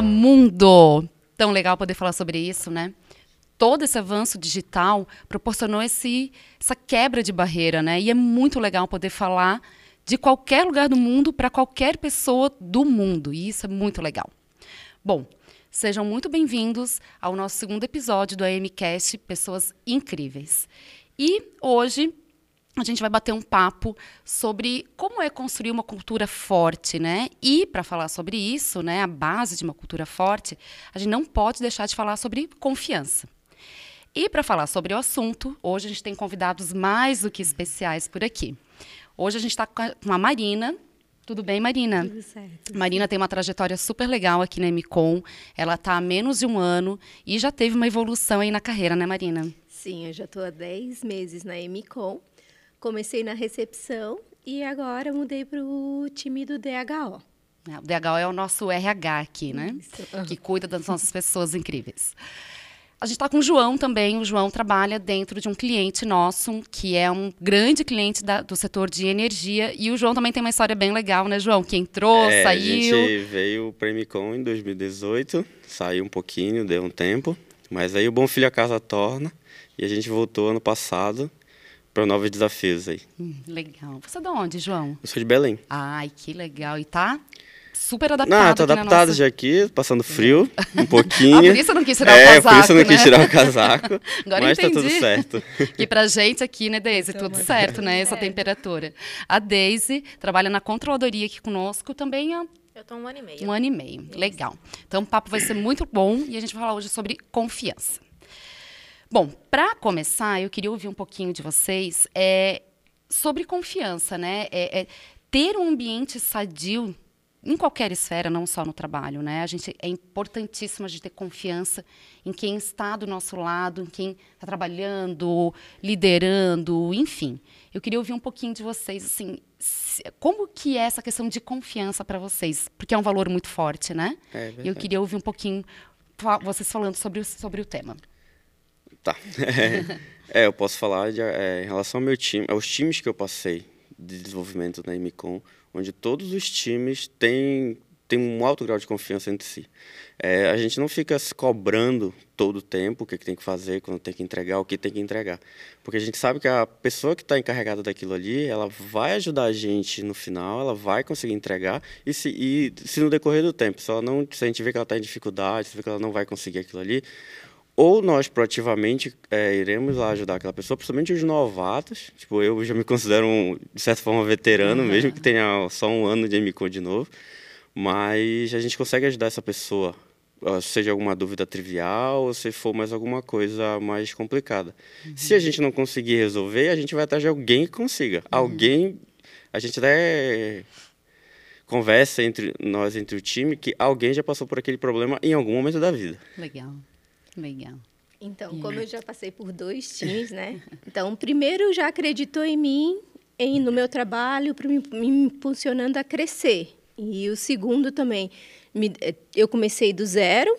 Mundo! Tão legal poder falar sobre isso, né? Todo esse avanço digital proporcionou esse, essa quebra de barreira, né? E é muito legal poder falar de qualquer lugar do mundo para qualquer pessoa do mundo. E isso é muito legal. Bom, sejam muito bem-vindos ao nosso segundo episódio do AMCast Pessoas Incríveis. E hoje a gente vai bater um papo sobre como é construir uma cultura forte, né? E para falar sobre isso, né, a base de uma cultura forte, a gente não pode deixar de falar sobre confiança. E para falar sobre o assunto, hoje a gente tem convidados mais do que especiais por aqui. Hoje a gente está com a Marina. Tudo bem, Marina? Tudo certo. Marina tem uma trajetória super legal aqui na MCOM. Ela está há menos de um ano e já teve uma evolução aí na carreira, né, Marina? Sim, eu já estou há 10 meses na MCOM. Comecei na recepção e agora mudei para o time do DHO. É, o DHO é o nosso RH aqui, né? Isso. Que cuida das nossas pessoas incríveis. A gente está com o João também. O João trabalha dentro de um cliente nosso, que é um grande cliente da, do setor de energia. E o João também tem uma história bem legal, né, João? Que entrou, é, saiu. A gente veio para Emicom em 2018, saiu um pouquinho, deu um tempo. Mas aí o Bom Filho a Casa torna. E a gente voltou ano passado para novos desafios aí. Hum, legal. Você é de onde, João? Eu sou de Belém. Ai, que legal. E tá super adaptado. Não, tô aqui adaptado nossa... já aqui, passando frio um pouquinho. ah, por isso eu não quis tirar é, o casaco, por isso eu não né? quis tirar o casaco. Agora mas entendi. tá tudo certo. E pra gente aqui, né, Deise, tudo Tamo certo, né, essa certo. temperatura. A Deise trabalha na controladoria aqui conosco também há Eu tô um ano e meio. um ano e meio. Legal. Então o papo vai ser muito bom e a gente vai falar hoje sobre confiança. Bom, para começar, eu queria ouvir um pouquinho de vocês é, sobre confiança, né? É, é ter um ambiente sadio em qualquer esfera, não só no trabalho, né? A gente é importantíssimo a gente ter confiança em quem está do nosso lado, em quem está trabalhando, liderando, enfim. Eu queria ouvir um pouquinho de vocês, assim, como que é essa questão de confiança para vocês? Porque é um valor muito forte, né? É eu queria ouvir um pouquinho vocês falando sobre o, sobre o tema. Tá. É, eu posso falar de, é, em relação ao meu time, aos times que eu passei de desenvolvimento na Emicom, onde todos os times têm, têm um alto grau de confiança entre si. É, a gente não fica se cobrando todo o tempo o que, que tem que fazer, quando tem que entregar, o que tem que entregar. Porque a gente sabe que a pessoa que está encarregada daquilo ali, ela vai ajudar a gente no final, ela vai conseguir entregar. E se, e se no decorrer do tempo, se, ela não, se a gente vê que ela está em dificuldade, se vê que ela não vai conseguir aquilo ali, ou nós proativamente é, iremos lá ajudar aquela pessoa, principalmente os novatos. Tipo, eu já me considero, um, de certa forma, veterano, mesmo que tenha só um ano de MCO de novo. Mas a gente consegue ajudar essa pessoa, seja alguma dúvida trivial ou se for mais alguma coisa mais complicada. Se a gente não conseguir resolver, a gente vai atrás de alguém que consiga. Alguém. A gente até conversa entre nós, entre o time, que alguém já passou por aquele problema em algum momento da vida. Legal. Legal. Então, como eu já passei por dois times, né? Então, primeiro já acreditou em mim, em, no meu trabalho, me, impulsionando a crescer. E o segundo também, me- eu comecei do zero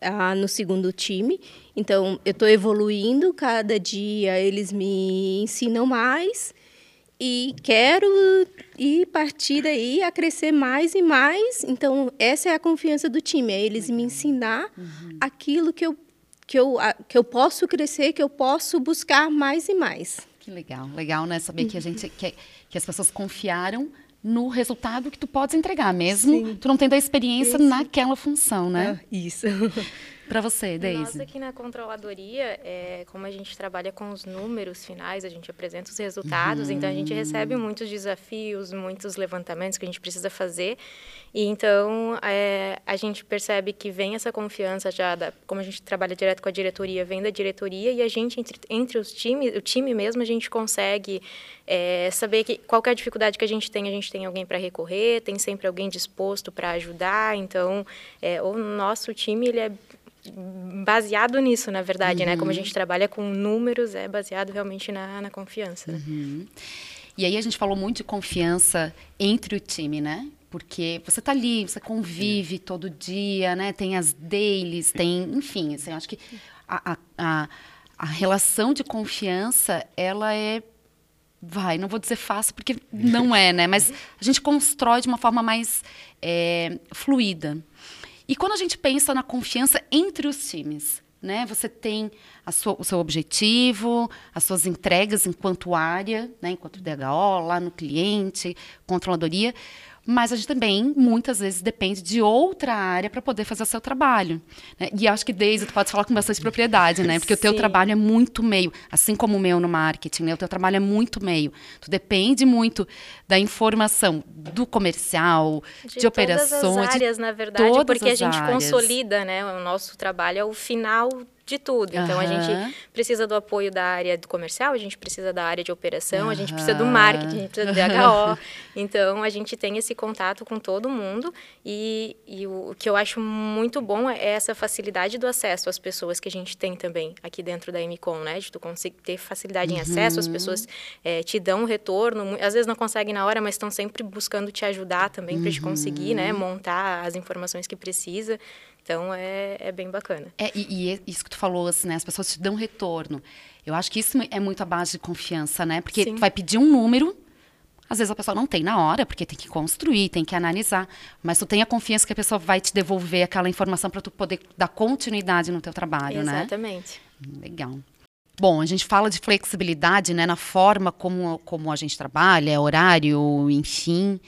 ah, no segundo time. Então, eu estou evoluindo, cada dia eles me ensinam mais e quero ir partir daí a crescer mais e mais. Então, essa é a confiança do time, é eles me ensinar aquilo que eu, que, eu, que eu posso crescer, que eu posso buscar mais e mais. Que legal. Legal, né? Saber que a gente que, que as pessoas confiaram no resultado que tu podes entregar, mesmo Sim. tu não tendo a experiência Isso. naquela função, né? Ah, isso. Para você, Nós Daisy. aqui na controladoria, é, como a gente trabalha com os números finais, a gente apresenta os resultados, então a gente recebe muitos desafios, muitos levantamentos que a gente precisa fazer. E então é, a gente percebe que vem essa confiança já, da, como a gente trabalha direto com a diretoria, vem da diretoria e a gente, entre, entre os times, o time mesmo, a gente consegue é, saber que qualquer é dificuldade que a gente tem, a gente tem alguém para recorrer, tem sempre alguém disposto para ajudar. Então, é, o nosso time ele é baseado nisso, na verdade, né? Como a gente trabalha com números, é baseado realmente na, na confiança. né? E aí a gente falou muito de confiança entre o time, né? Porque você tá ali, você convive todo dia, né? Tem as dailies, tem, enfim, assim, eu acho que a, a, a, a relação de confiança, ela é vai, não vou dizer fácil porque não é, né? Mas a gente constrói de uma forma mais é, fluida. E quando a gente pensa na confiança entre os times, né? Você tem sua, o seu objetivo, as suas entregas enquanto área, né? enquanto DHO, lá no cliente, controladoria mas a gente também muitas vezes depende de outra área para poder fazer o seu trabalho. Né? E acho que desde tu pode falar com bastante propriedade, né? Porque Sim. o teu trabalho é muito meio, assim como o meu no marketing, né? O teu trabalho é muito meio. Tu depende muito da informação do comercial, de, de operações, todas as áreas, na verdade, porque a gente áreas. consolida, né? O nosso trabalho é o final de tudo. Então, uhum. a gente precisa do apoio da área do comercial, a gente precisa da área de operação, uhum. a gente precisa do marketing, a gente precisa do DHO. então, a gente tem esse contato com todo mundo e, e o, o, que eu acho muito bom é essa facilidade do acesso às pessoas que a gente tem também aqui dentro da MCOM, né? De tu conseguir ter facilidade em uhum. acesso, as pessoas é, te dão um retorno, às vezes não conseguem na hora, mas estão sempre buscando te ajudar também para te conseguir, né? Uhum. Montar as informações que precisa. Então é, é bem bacana. É, e, e isso que tu falou, assim, né? As pessoas te dão retorno. Eu acho que isso é muito a base de confiança, né? Porque Sim. tu vai pedir um número, às vezes a pessoa não tem na hora, porque tem que construir, tem que analisar, mas tu tem a confiança que a pessoa vai te devolver aquela informação para tu poder dar continuidade no teu trabalho, Exatamente. né? Exatamente. Legal. Bom, a gente fala de flexibilidade né, na forma como, como a gente trabalha, horário, enfim.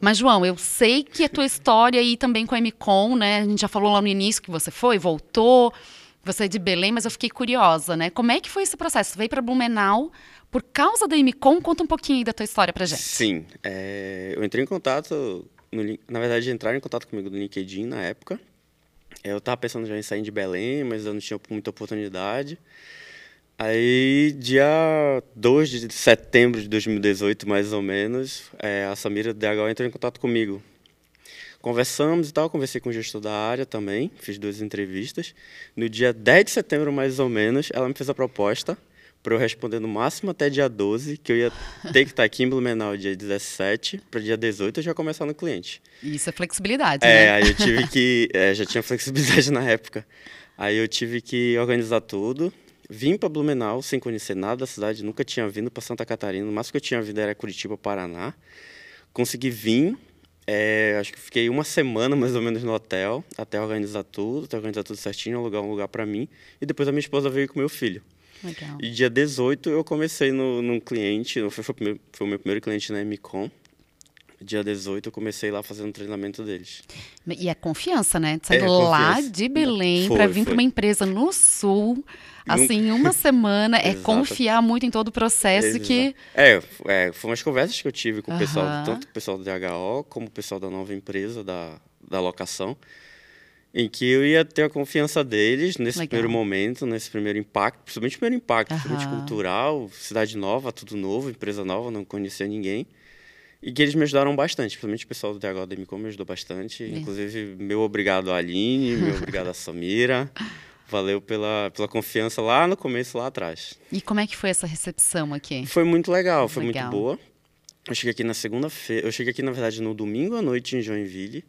Mas, João, eu sei que a tua história aí também com a MCOM, né? A gente já falou lá no início que você foi, voltou, você é de Belém, mas eu fiquei curiosa, né? Como é que foi esse processo? Você veio para Blumenau por causa da MCOM? Conta um pouquinho aí da tua história pra gente. Sim, é, eu entrei em contato, no, na verdade, entraram em contato comigo no LinkedIn na época. Eu estava pensando já em sair de Belém, mas eu não tinha muita oportunidade. Aí, dia 2 de setembro de 2018, mais ou menos, é, a Samira DHO entrou em contato comigo. Conversamos e tal, conversei com o gestor da área também, fiz duas entrevistas. No dia 10 de setembro, mais ou menos, ela me fez a proposta para eu responder no máximo até dia 12, que eu ia ter que estar aqui em Blumenau dia 17, para dia 18 eu já começar no cliente. Isso é flexibilidade, é, né? aí eu tive que... É, já tinha flexibilidade na época. Aí eu tive que organizar tudo, Vim para Blumenau sem conhecer nada da cidade, nunca tinha vindo para Santa Catarina. O máximo que eu tinha vindo era Curitiba, Paraná. Consegui vir, é, acho que fiquei uma semana mais ou menos no hotel, até organizar tudo, até organizar tudo certinho, alugar um lugar para mim. E depois a minha esposa veio com meu filho. Legal. E dia 18 eu comecei no, num cliente, foi, foi, foi o meu primeiro cliente na MCOM dia 18 eu comecei lá fazendo treinamento deles. E é confiança, né? Saindo é, lá de Belém para vir para uma empresa no sul, assim, em uma semana, é confiar muito em todo o processo que... É, é, foram as conversas que eu tive com o pessoal, tanto o pessoal do DHO, como o pessoal da nova empresa, da, da locação, em que eu ia ter a confiança deles nesse Legal. primeiro momento, nesse primeiro impacto, principalmente primeiro impacto, principalmente cultural, cidade nova, tudo novo, empresa nova, não conhecia ninguém. E que eles me ajudaram bastante, principalmente o pessoal do DH da me ajudou bastante. Inclusive, meu obrigado a Aline, meu obrigado a Samira. Valeu pela, pela confiança lá no começo, lá atrás. E como é que foi essa recepção aqui? Foi muito legal, foi legal. muito boa. Eu cheguei aqui na segunda-feira, eu cheguei aqui, na verdade, no domingo à noite em Joinville.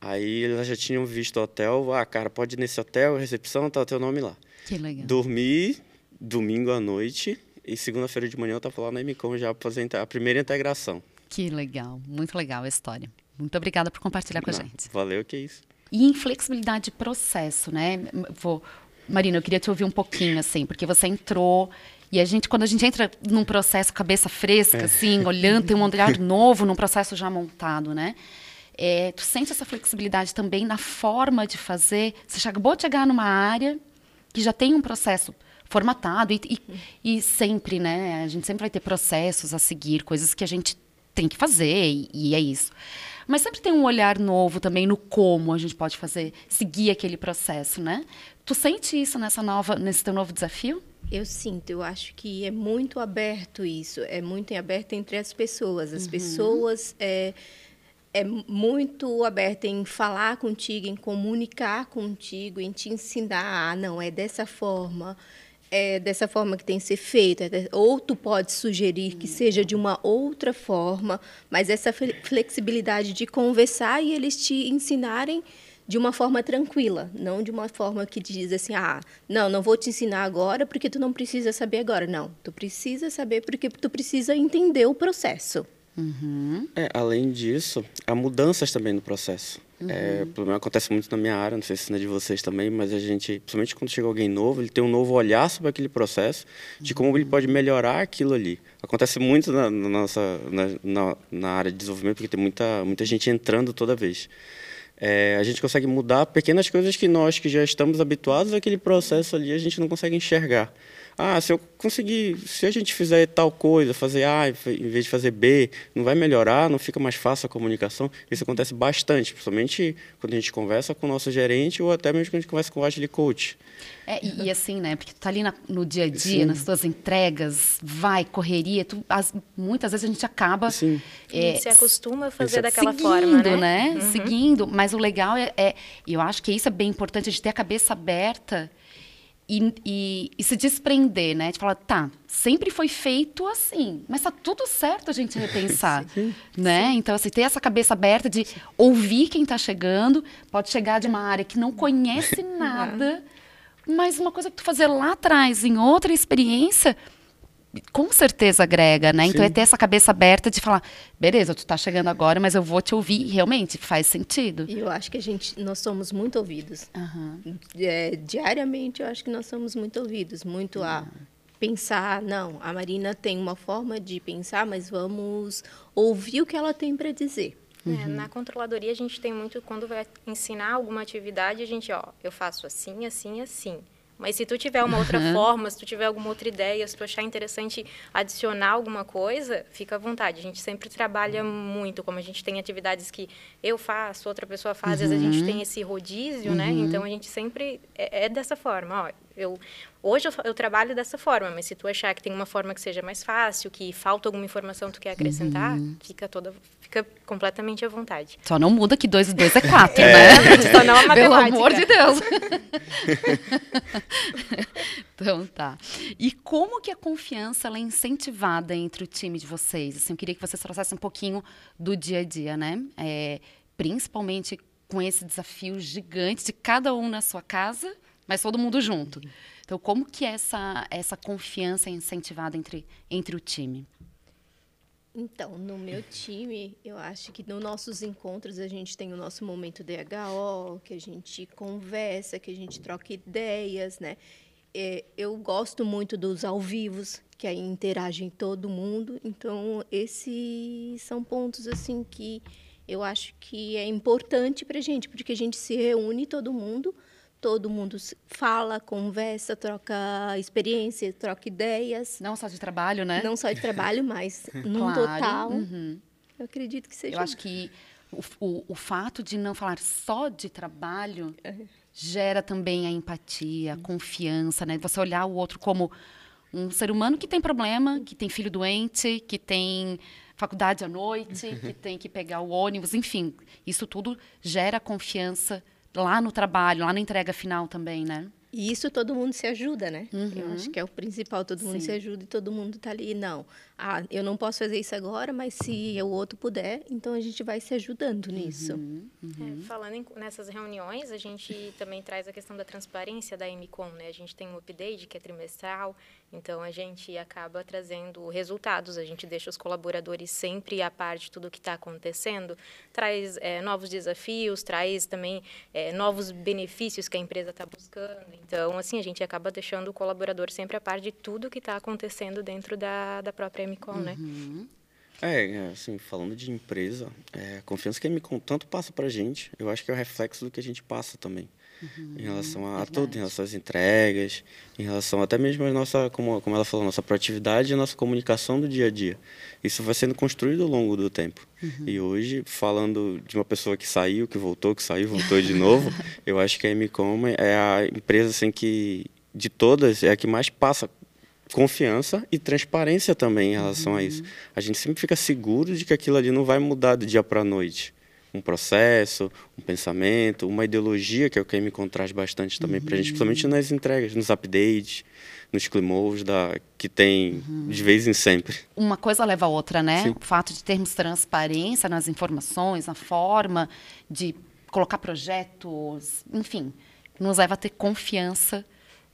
Aí eles já tinham visto o hotel. Ah, cara, pode ir nesse hotel, recepção, tá o teu nome lá. Que legal. Dormi domingo à noite e segunda-feira de manhã eu tava lá na MCOM já para fazer a primeira integração. Que legal, muito legal a história. Muito obrigada por compartilhar com a gente. Valeu, que isso. E inflexibilidade de processo, né? Vou, Marina, eu queria te ouvir um pouquinho, assim, porque você entrou e a gente, quando a gente entra num processo cabeça fresca, é. assim, olhando, tem um olhar novo num processo já montado, né? É, tu sente essa flexibilidade também na forma de fazer? Você acabou de chegar numa área que já tem um processo formatado e, e, e sempre, né? A gente sempre vai ter processos a seguir, coisas que a gente tem que fazer e, e é isso. Mas sempre tem um olhar novo também no como a gente pode fazer, seguir aquele processo, né? Tu sente isso nessa nova, nesse teu novo desafio? Eu sinto, eu acho que é muito aberto isso, é muito aberto entre as pessoas. As uhum. pessoas é, é muito aberta em falar contigo, em comunicar contigo, em te ensinar, ah, não, é dessa forma, é dessa forma que tem que ser feita, é ou tu pode sugerir que seja de uma outra forma, mas essa flexibilidade de conversar e eles te ensinarem de uma forma tranquila, não de uma forma que diz assim, ah, não, não vou te ensinar agora porque tu não precisa saber agora. Não, tu precisa saber porque tu precisa entender o processo. Uhum. É, além disso, há mudanças também no processo. Uhum. É, o problema acontece muito na minha área, não sei se é de vocês também, mas a gente, principalmente quando chega alguém novo, ele tem um novo olhar sobre aquele processo, de como ele pode melhorar aquilo ali. Acontece muito na, na nossa na, na, na, área de desenvolvimento, porque tem muita, muita gente entrando toda vez. É, a gente consegue mudar pequenas coisas que nós, que já estamos habituados àquele processo ali, a gente não consegue enxergar. Ah, se eu conseguir, se a gente fizer tal coisa, fazer A em vez de fazer B, não vai melhorar, não fica mais fácil a comunicação. Isso acontece bastante, principalmente quando a gente conversa com o nosso gerente ou até mesmo quando a gente conversa com o Agile Coach. É, e, e, assim, né? Porque tu tá ali na, no dia a dia, Sim. nas tuas entregas, vai, correria, tu, as, muitas vezes a gente acaba. Sim. É, se acostuma a fazer daquela seguindo, forma, né? né? Uhum. Seguindo, mas o legal é, é, eu acho que isso é bem importante, a gente ter a cabeça aberta e, e, e, se desprender, né? De falar, tá, sempre foi feito assim, mas tá tudo certo a gente repensar, sim, né? Sim. Então, assim, ter essa cabeça aberta de ouvir quem está chegando, pode chegar de uma área que não conhece nada, mas uma coisa que tu fazer lá atrás, em outra experiência, com certeza agrega, né? Sim. Então é ter essa cabeça aberta de falar, beleza, tu tá chegando agora, mas eu vou te ouvir e realmente faz sentido. E eu acho que a gente, nós somos muito ouvidos. Uhum. É, diariamente eu acho que nós somos muito ouvidos, muito uhum. a pensar, não, a Marina tem uma forma de pensar, mas vamos ouvir o que ela tem para dizer. É, uhum. na controladoria a gente tem muito quando vai ensinar alguma atividade, a gente, ó, eu faço assim, assim, assim. Mas se tu tiver uma outra uhum. forma, se tu tiver alguma outra ideia, se tu achar interessante adicionar alguma coisa, fica à vontade. A gente sempre trabalha muito, como a gente tem atividades que eu faço, outra pessoa faz, uhum. às vezes a gente uhum. tem esse rodízio, né? uhum. né? Então a gente sempre é, é dessa forma, ó, eu hoje eu, eu, trabalho dessa forma, mas se tu achar que tem uma forma que seja mais fácil, que falta alguma informação que tu quer acrescentar, uhum. fica toda fica completamente à vontade. Só não muda que dois e dois é quatro, é. né? Só não matemática. Pelo amor de Deus. então tá. E como que a confiança é incentivada entre o time de vocês? Assim, eu queria que vocês trouxessem um pouquinho do dia a dia, né? É, principalmente com esse desafio gigante de cada um na sua casa mas todo mundo junto. Então, como que é essa, essa confiança é incentivada entre, entre o time? Então, no meu time, eu acho que nos nossos encontros a gente tem o nosso momento DHO, que a gente conversa, que a gente troca ideias, né? É, eu gosto muito dos ao vivos, que aí interagem todo mundo. Então, esses são pontos assim que eu acho que é importante para a gente, porque a gente se reúne todo mundo todo mundo fala, conversa, troca experiência, troca ideias. Não só de trabalho, né? Não só de trabalho, mas num claro. total. Uhum. Eu acredito que seja. Eu acho que o, o, o, fato de não falar só de trabalho é. gera também a empatia, a confiança, né? Você olhar o outro como um ser humano que tem problema, que tem filho doente, que tem faculdade à noite, que tem que pegar o ônibus, enfim, isso tudo gera confiança lá no trabalho, lá na entrega final também, né? E isso todo mundo se ajuda, né? Uhum. Eu acho que é o principal, todo mundo Sim. se ajuda e todo mundo está ali. Não, ah, eu não posso fazer isso agora, mas se o outro puder, então a gente vai se ajudando nisso. Uhum. Uhum. É, falando em, nessas reuniões, a gente também traz a questão da transparência da MCOM, né? A gente tem um update que é trimestral, então, a gente acaba trazendo resultados, a gente deixa os colaboradores sempre a par de tudo que está acontecendo, traz é, novos desafios, traz também é, novos benefícios que a empresa está buscando. Então, assim, a gente acaba deixando o colaborador sempre a par de tudo que está acontecendo dentro da, da própria MCOM, né? uhum. né? É, assim, falando de empresa, é, a confiança que a MCOM tanto passa para a gente, eu acho que é o reflexo do que a gente passa também. Uhum, em relação a, a tudo, em relação às entregas, em relação até mesmo a nossa, como, como ela falou, nossa proatividade e a nossa comunicação do dia a dia. Isso vai sendo construído ao longo do tempo. Uhum. E hoje, falando de uma pessoa que saiu, que voltou, que saiu, voltou de novo, eu acho que a Emicom é a empresa assim, que, de todas, é a que mais passa confiança e transparência também em relação uhum. a isso. A gente sempre fica seguro de que aquilo ali não vai mudar do dia para a noite um processo, um pensamento, uma ideologia, que é o que a MCON traz bastante também uhum. para a gente, principalmente nas entregas, nos updates, nos climos da que tem uhum. de vez em sempre. Uma coisa leva a outra, né? Sim. O fato de termos transparência nas informações, na forma de colocar projetos, enfim, nos leva a ter confiança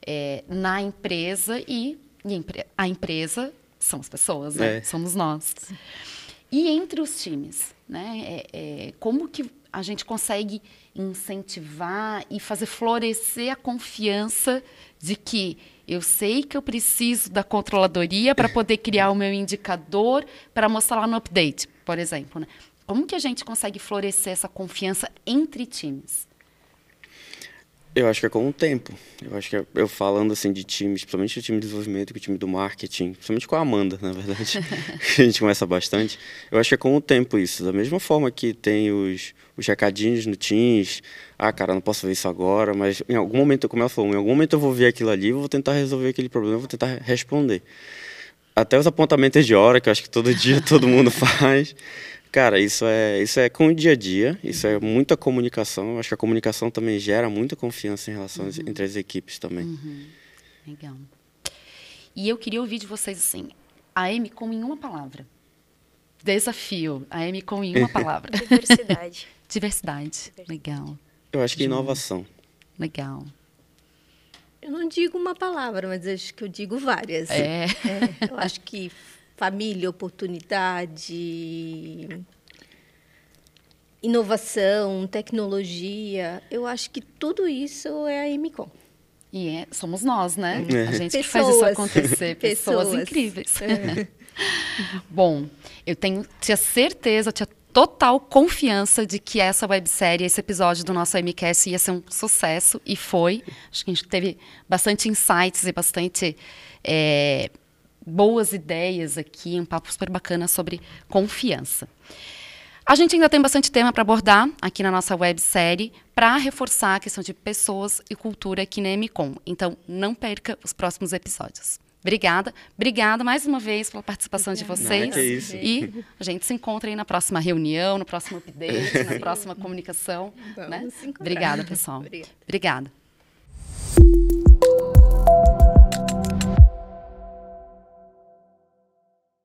é, na empresa e, e, a empresa são as pessoas, né? É. Somos nós. E entre os times, né? É, é, como que a gente consegue incentivar e fazer florescer a confiança de que eu sei que eu preciso da controladoria para poder criar o meu indicador para mostrar lá no update, por exemplo. Né? Como que a gente consegue florescer essa confiança entre times? Eu acho que é com o tempo. Eu acho que é, eu falando assim de times, principalmente o time de desenvolvimento o time do marketing, principalmente com a Amanda, na verdade, que a gente conversa bastante. Eu acho que é com o tempo isso. Da mesma forma que tem os, os recadinhos no Teams, ah, cara, não posso ver isso agora, mas em algum momento, como ela falou, em algum momento eu vou ver aquilo ali, vou tentar resolver aquele problema, vou tentar responder. Até os apontamentos de hora, que eu acho que todo dia todo mundo faz. Cara, isso é, isso é com o dia a dia, isso é muita comunicação. Eu acho que a comunicação também gera muita confiança em relação uhum. entre as equipes também. Uhum. Legal. E eu queria ouvir de vocês assim, a M como em uma palavra. Desafio, a M como em uma palavra. Diversidade. Diversidade. Legal. Eu acho que inovação. Legal. Eu não digo uma palavra, mas acho que eu digo várias. É. é eu acho que família, oportunidade, inovação, tecnologia. Eu acho que tudo isso é a MCOM. E é, somos nós, né? É. A gente pessoas. que faz isso acontecer. Pessoas, pessoas incríveis. É. Bom, eu tenho, tinha certeza, tinha total confiança de que essa websérie, esse episódio do nosso MCast ia ser um sucesso, e foi. Acho que a gente teve bastante insights e bastante é, boas ideias aqui, um papo super bacana sobre confiança. A gente ainda tem bastante tema para abordar aqui na nossa websérie para reforçar a questão de pessoas e cultura aqui na MCOM. Então, não perca os próximos episódios. Obrigada, obrigada mais uma vez pela participação de vocês. Não, é isso. E a gente se encontra aí na próxima reunião, no próximo update, na próxima comunicação. Né? Obrigada, pessoal. Obrigada. Obrigada.